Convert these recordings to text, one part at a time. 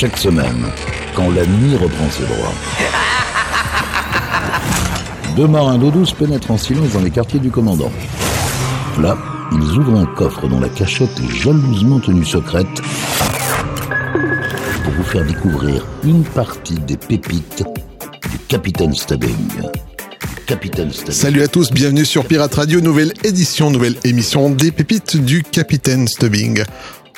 Chaque semaine, quand la nuit reprend ses droits. Deux marins d'eau douce pénètrent en silence dans les quartiers du commandant. Là, ils ouvrent un coffre dont la cachette est jalousement tenue secrète pour vous faire découvrir une partie des pépites du Capitaine Stubbing. Capitaine Stubbing. Salut à tous, bienvenue sur Pirate Radio, nouvelle édition, nouvelle émission des pépites du Capitaine Stubbing.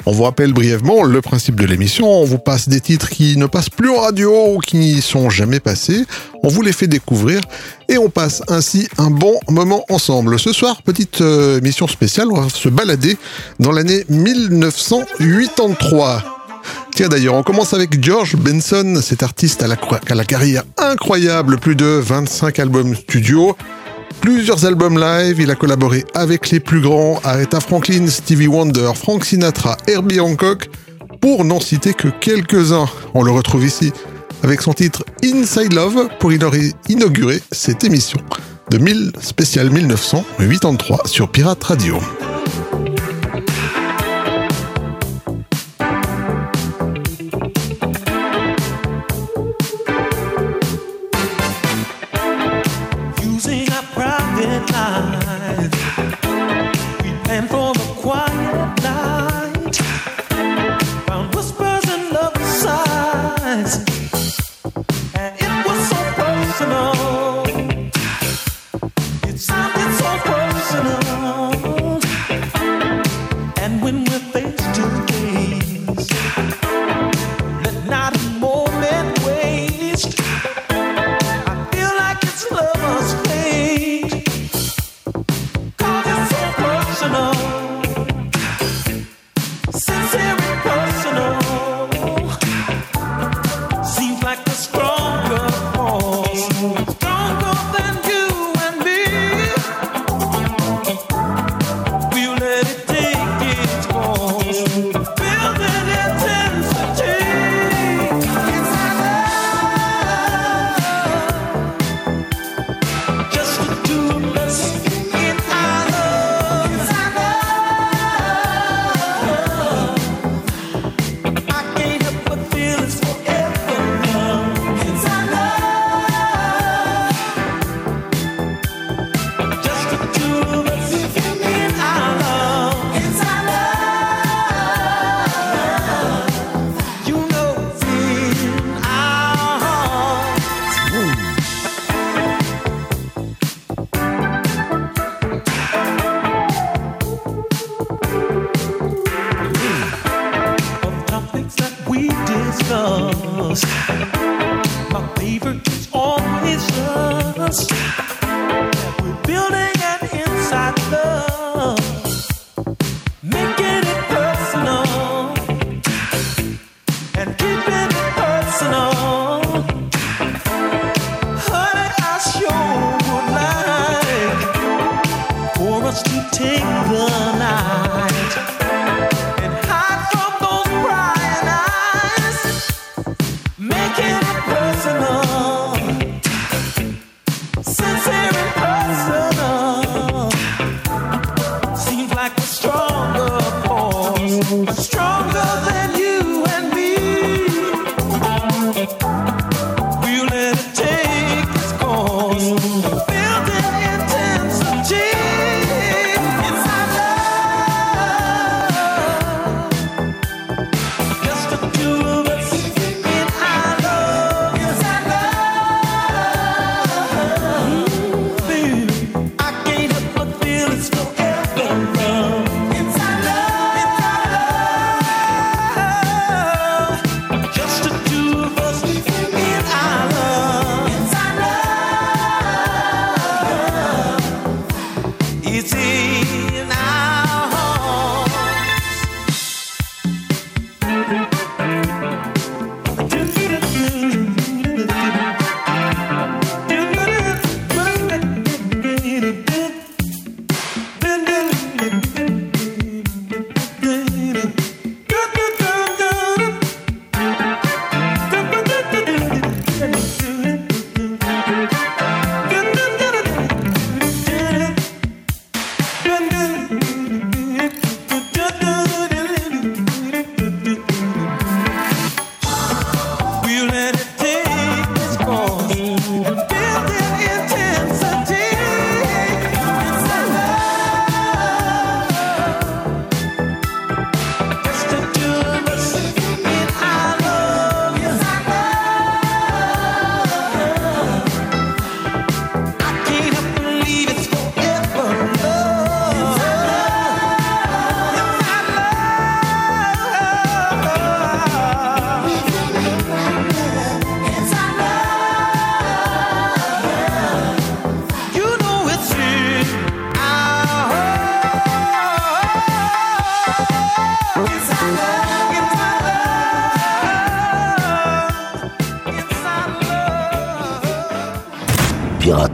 On vous rappelle brièvement le principe de l'émission, on vous passe des titres qui ne passent plus en radio ou qui n'y sont jamais passés, on vous les fait découvrir et on passe ainsi un bon moment ensemble. Ce soir, petite euh, émission spéciale, on va se balader dans l'année 1983. Tiens d'ailleurs, on commence avec George Benson, cet artiste à la, à la carrière incroyable, plus de 25 albums studio, plusieurs albums live, il a collaboré avec les plus grands, Aretha Franklin, Stevie Wonder, Frank Sinatra, Herbie Hancock, pour n'en citer que quelques-uns. On le retrouve ici avec son titre Inside Love pour inaugurer cette émission de 1000 spécial 1983 sur Pirate Radio. Bye.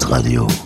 Radio.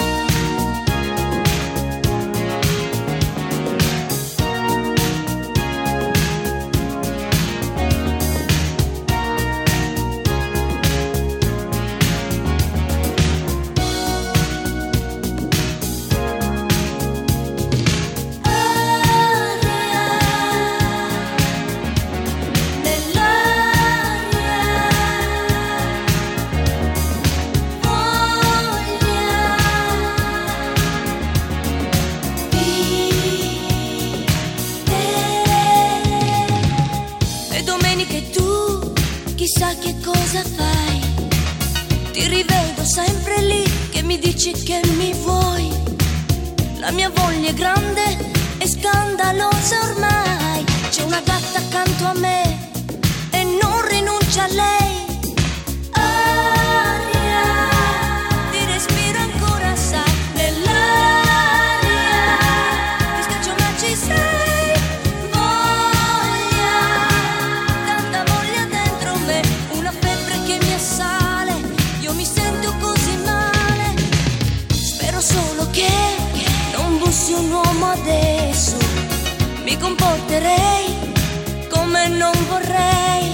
Comporterei come non vorrei.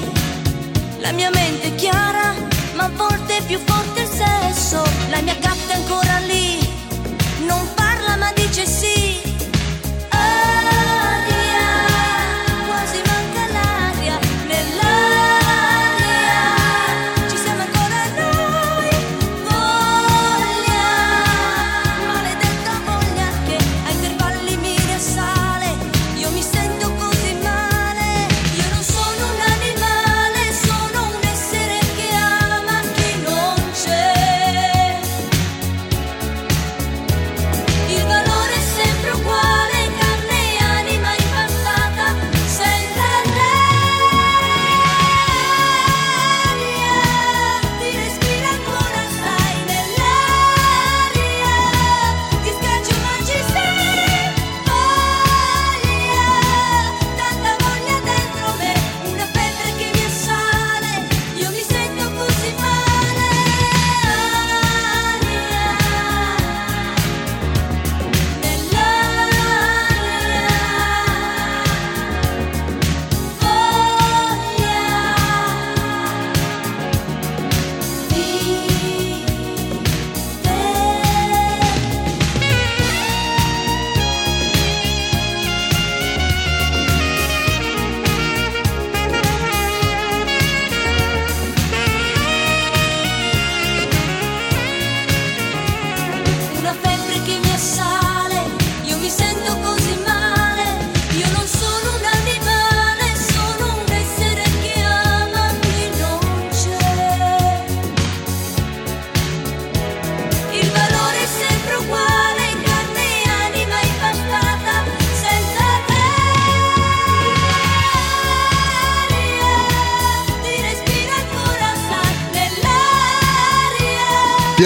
La mia mente è chiara, ma a volte è più forte il sesso. La mia gatta è ancora lì,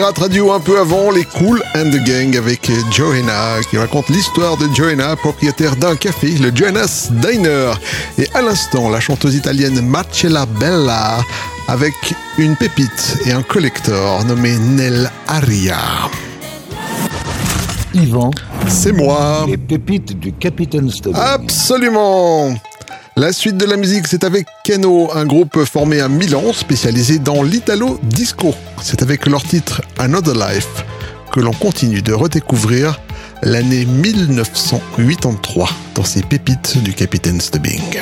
Pirate Radio un peu avant, les Cool and the Gang avec Johanna qui raconte l'histoire de Johanna, propriétaire d'un café, le Johanna's Diner. Et à l'instant, la chanteuse italienne Marcella Bella avec une pépite et un collector nommé Nel Aria. Yvan, C'est moi. les pépites du Capitaine Stubbing. Absolument La suite de la musique, c'est avec Keno, un groupe formé à Milan spécialisé dans l'italo disco. C'est avec leur titre Another Life que l'on continue de redécouvrir l'année 1983 dans ces pépites du Capitaine Stubbing.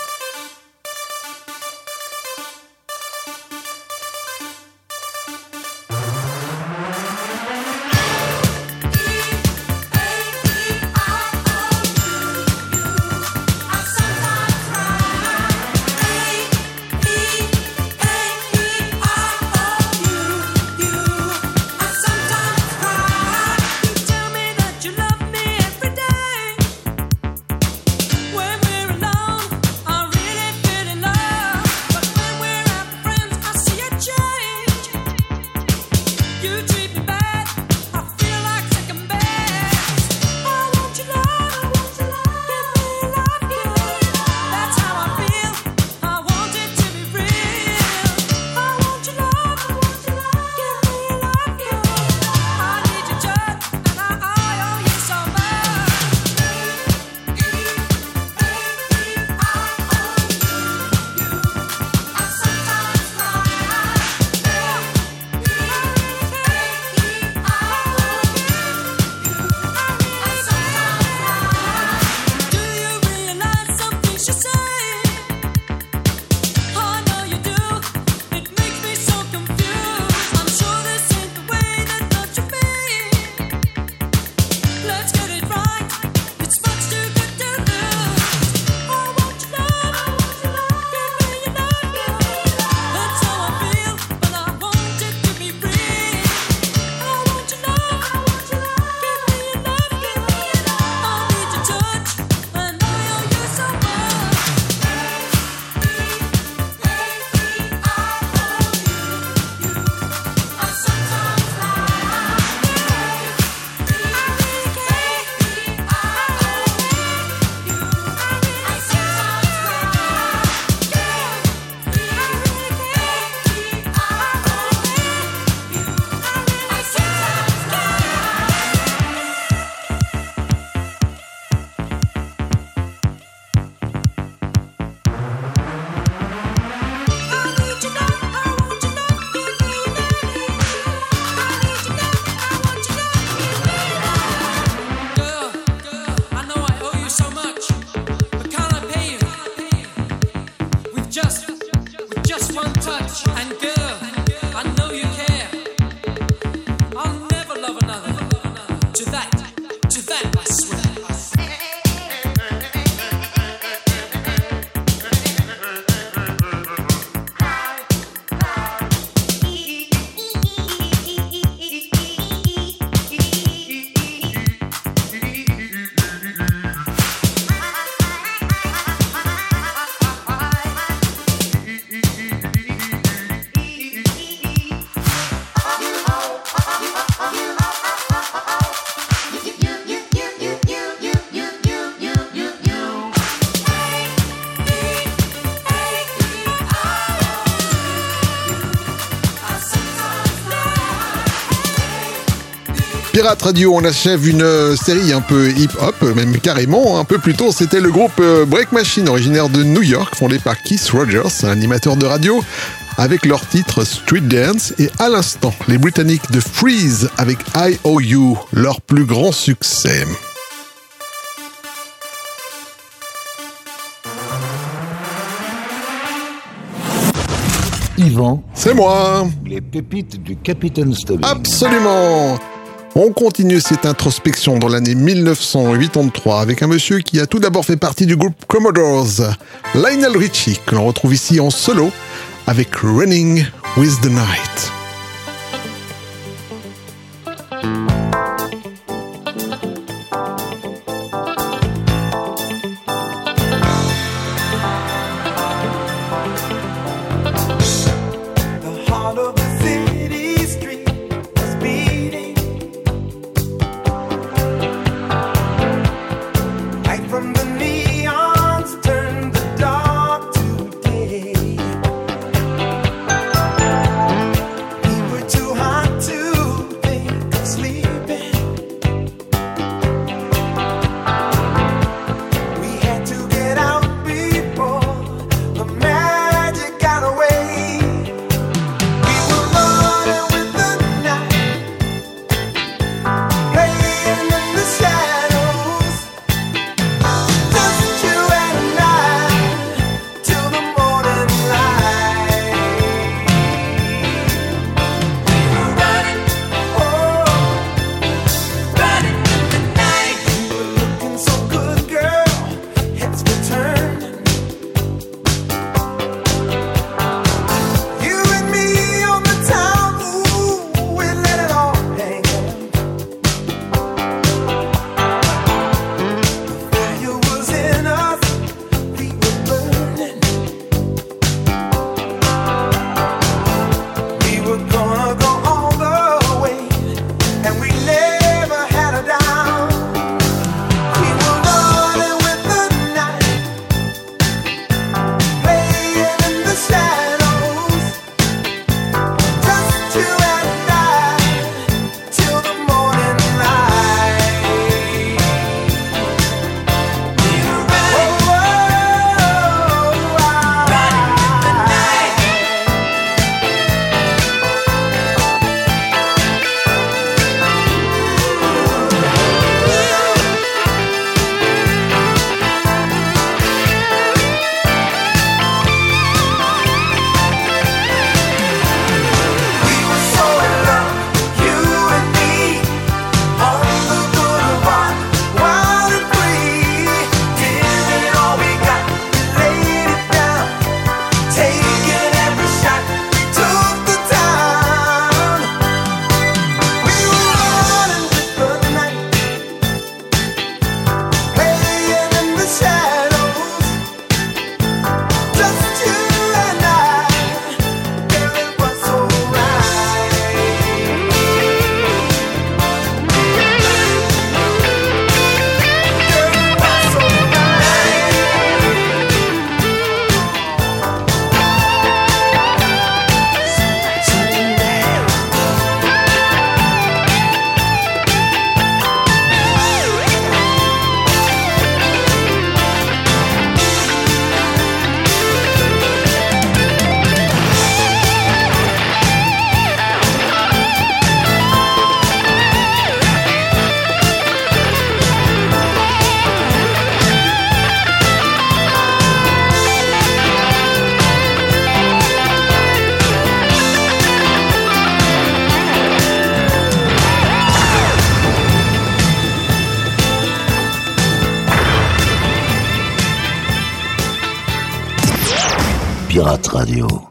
Pirate Radio, on achève une euh, série un peu hip-hop, même carrément. Un peu plus tôt, c'était le groupe euh, Break Machine, originaire de New York, fondé par Keith Rogers, un animateur de radio, avec leur titre Street Dance. Et à l'instant, les Britanniques de Freeze avec IOU, leur plus grand succès. Yvan, C'est moi les pépites du Capitaine Stubbing. Absolument On continue cette introspection dans l'année 1983 avec un monsieur qui a tout d'abord fait partie du groupe Commodores, Lionel Richie, que l'on retrouve ici en solo avec Running with the Night. 라디오.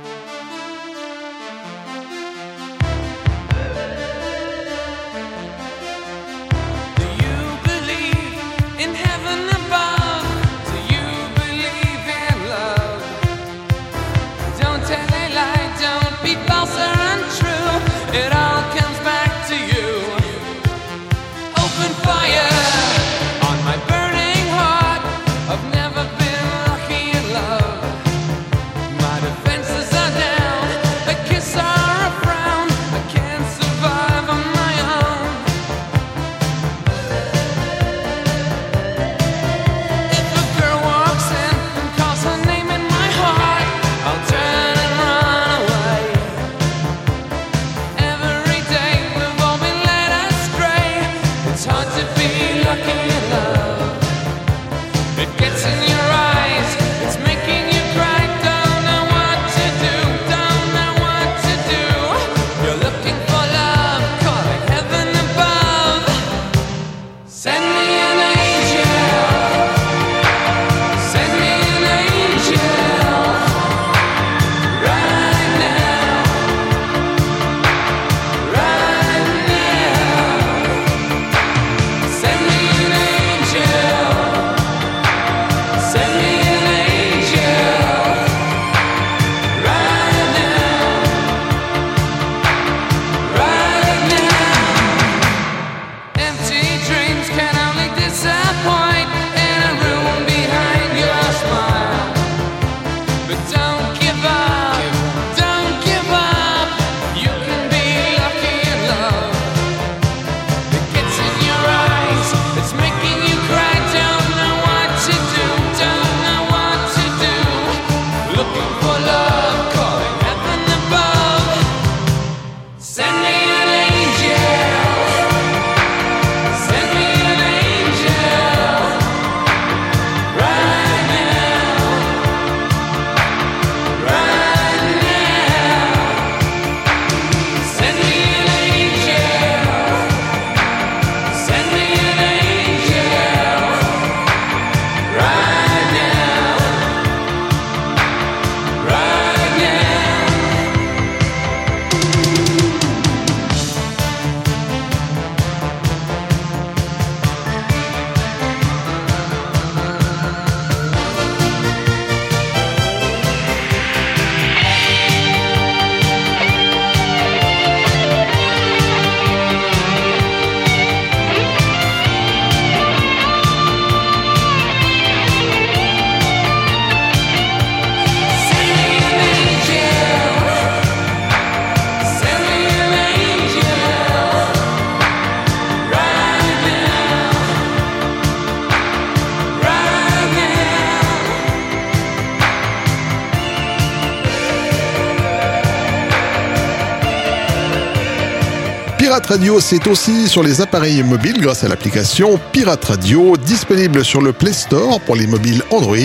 Radio, c'est aussi sur les appareils mobiles grâce à l'application Pirate Radio, disponible sur le Play Store pour les mobiles Android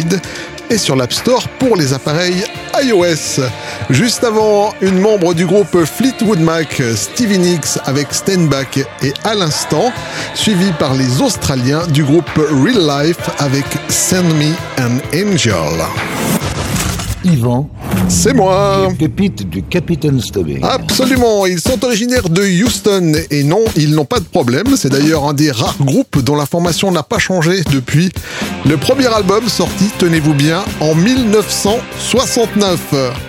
et sur l'App Store pour les appareils iOS. Juste avant, une membre du groupe Fleetwood Mac, Stevie Nicks avec Stand Back et à l'instant, suivi par les Australiens du groupe Real Life avec Send Me an Angel. Yvan, C'est moi pépite du Capitaine Stubbing. Absolument, ils sont originaires de Houston et non, ils n'ont pas de problème. C'est d'ailleurs un des rares groupes dont la formation n'a pas changé depuis le premier album sorti, tenez-vous bien, en 1969.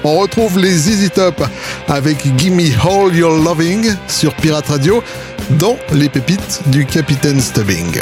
On retrouve les ZZ Top avec Gimme All Your Loving sur Pirate Radio dans les pépites du Capitaine Stubbing.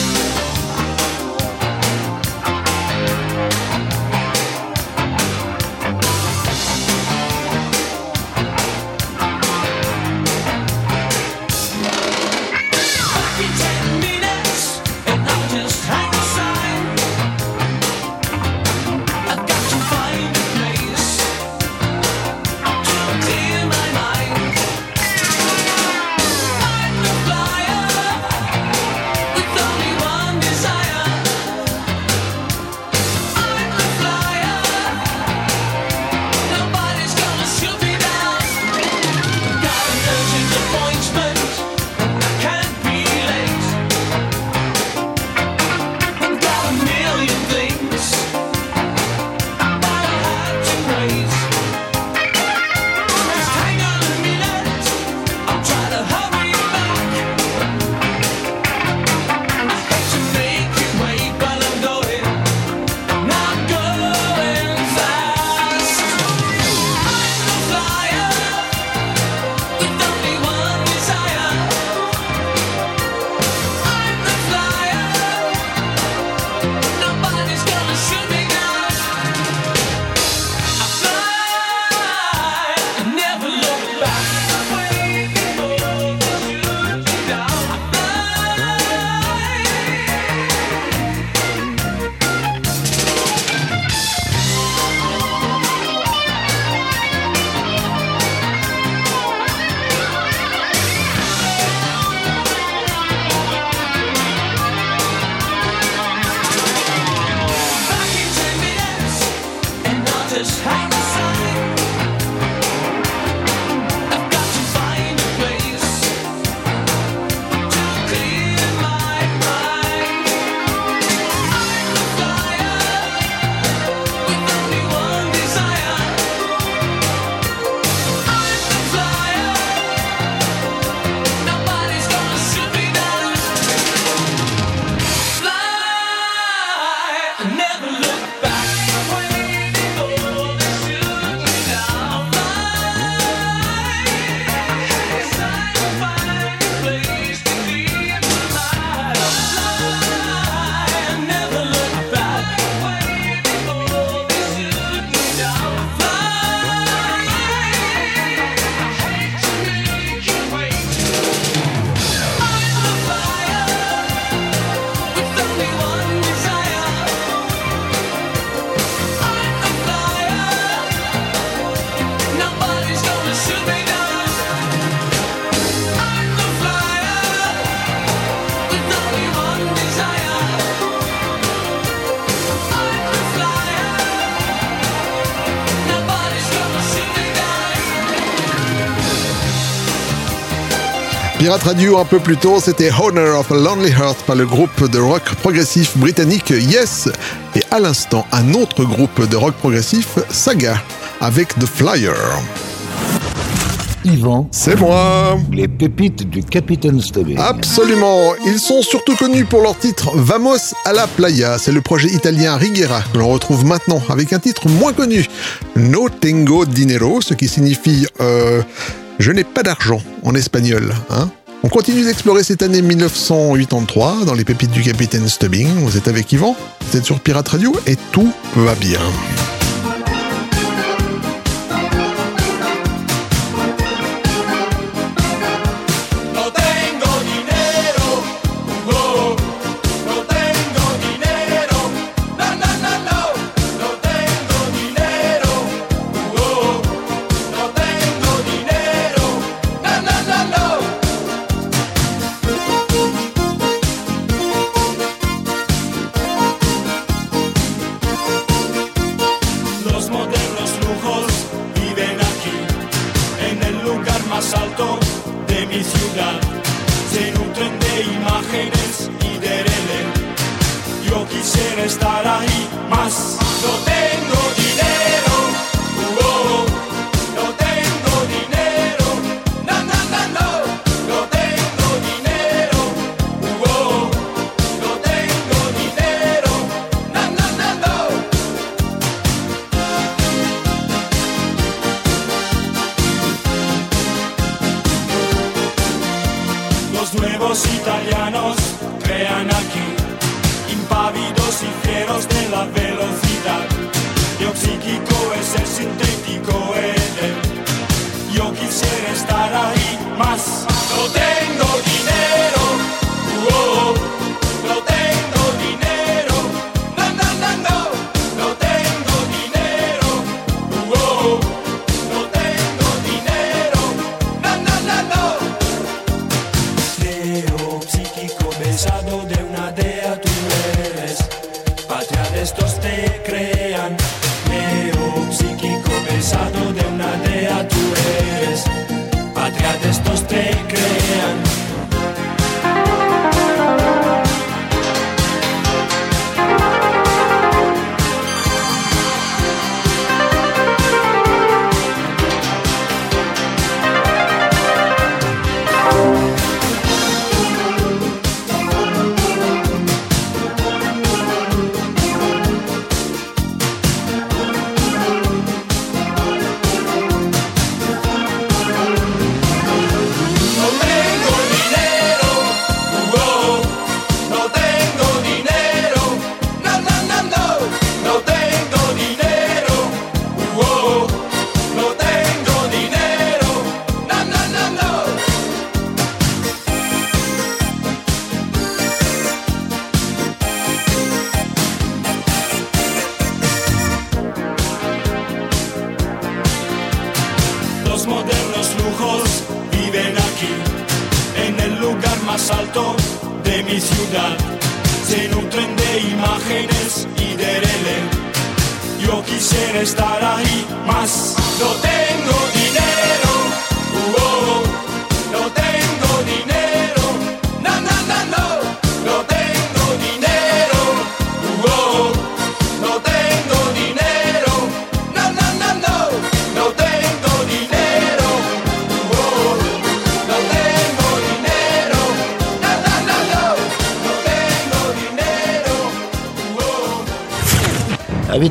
Pirate Radio un peu plus tôt, c'était Honor of a Lonely Heart par le groupe de rock progressif britannique Yes. Et à l'instant, un autre groupe de rock progressif, Saga, avec The Flyer. Yvan, C'est moi les pépites du Capitaine Stubbing. Absolument. Ils sont surtout connus pour leur titre Vamos a la playa. C'est le projet italien Rigera que l'on retrouve maintenant avec un titre moins connu. No tengo dinero, ce qui signifie euh, je n'ai pas d'argent en espagnol. Hein on continue d'explorer cette année 1983 dans les pépites du Capitaine Stubbing. Vous êtes avec Yvan, vous êtes sur Pirate Radio et tout va bien.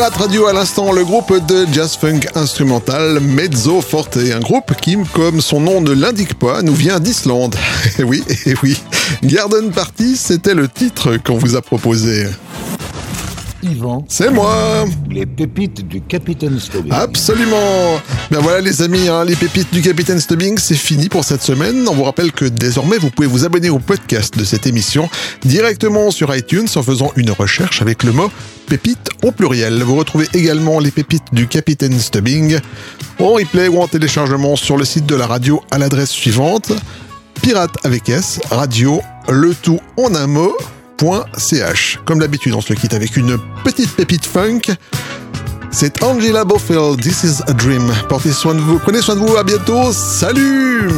Pirate Radio à l'instant, le groupe de jazz funk instrumental Mezzo Forte, un groupe qui, comme son nom ne l'indique pas, nous vient d'Islande. Eh oui, eh oui. Garden Party, c'était le titre qu'on vous a proposé. Yvan, C'est moi les pépites du Capitaine Stubbing. Absolument Ben voilà les amis, hein, les pépites du Capitaine Stubbing, c'est fini pour cette semaine. On vous rappelle que désormais vous pouvez vous abonner au podcast de cette émission directement sur iTunes en faisant une recherche avec le mot pépites au pluriel. Vous retrouvez également les pépites du Capitaine Stubbing en replay ou en téléchargement sur le site de la radio à l'adresse suivante pirate avec S, radio, le tout en un mot. Comme d'habitude, on se quitte avec une petite pépite funk. C'est Angela Bofield, This is a Dream. Portez soin de vous, prenez soin de vous, à bientôt, salut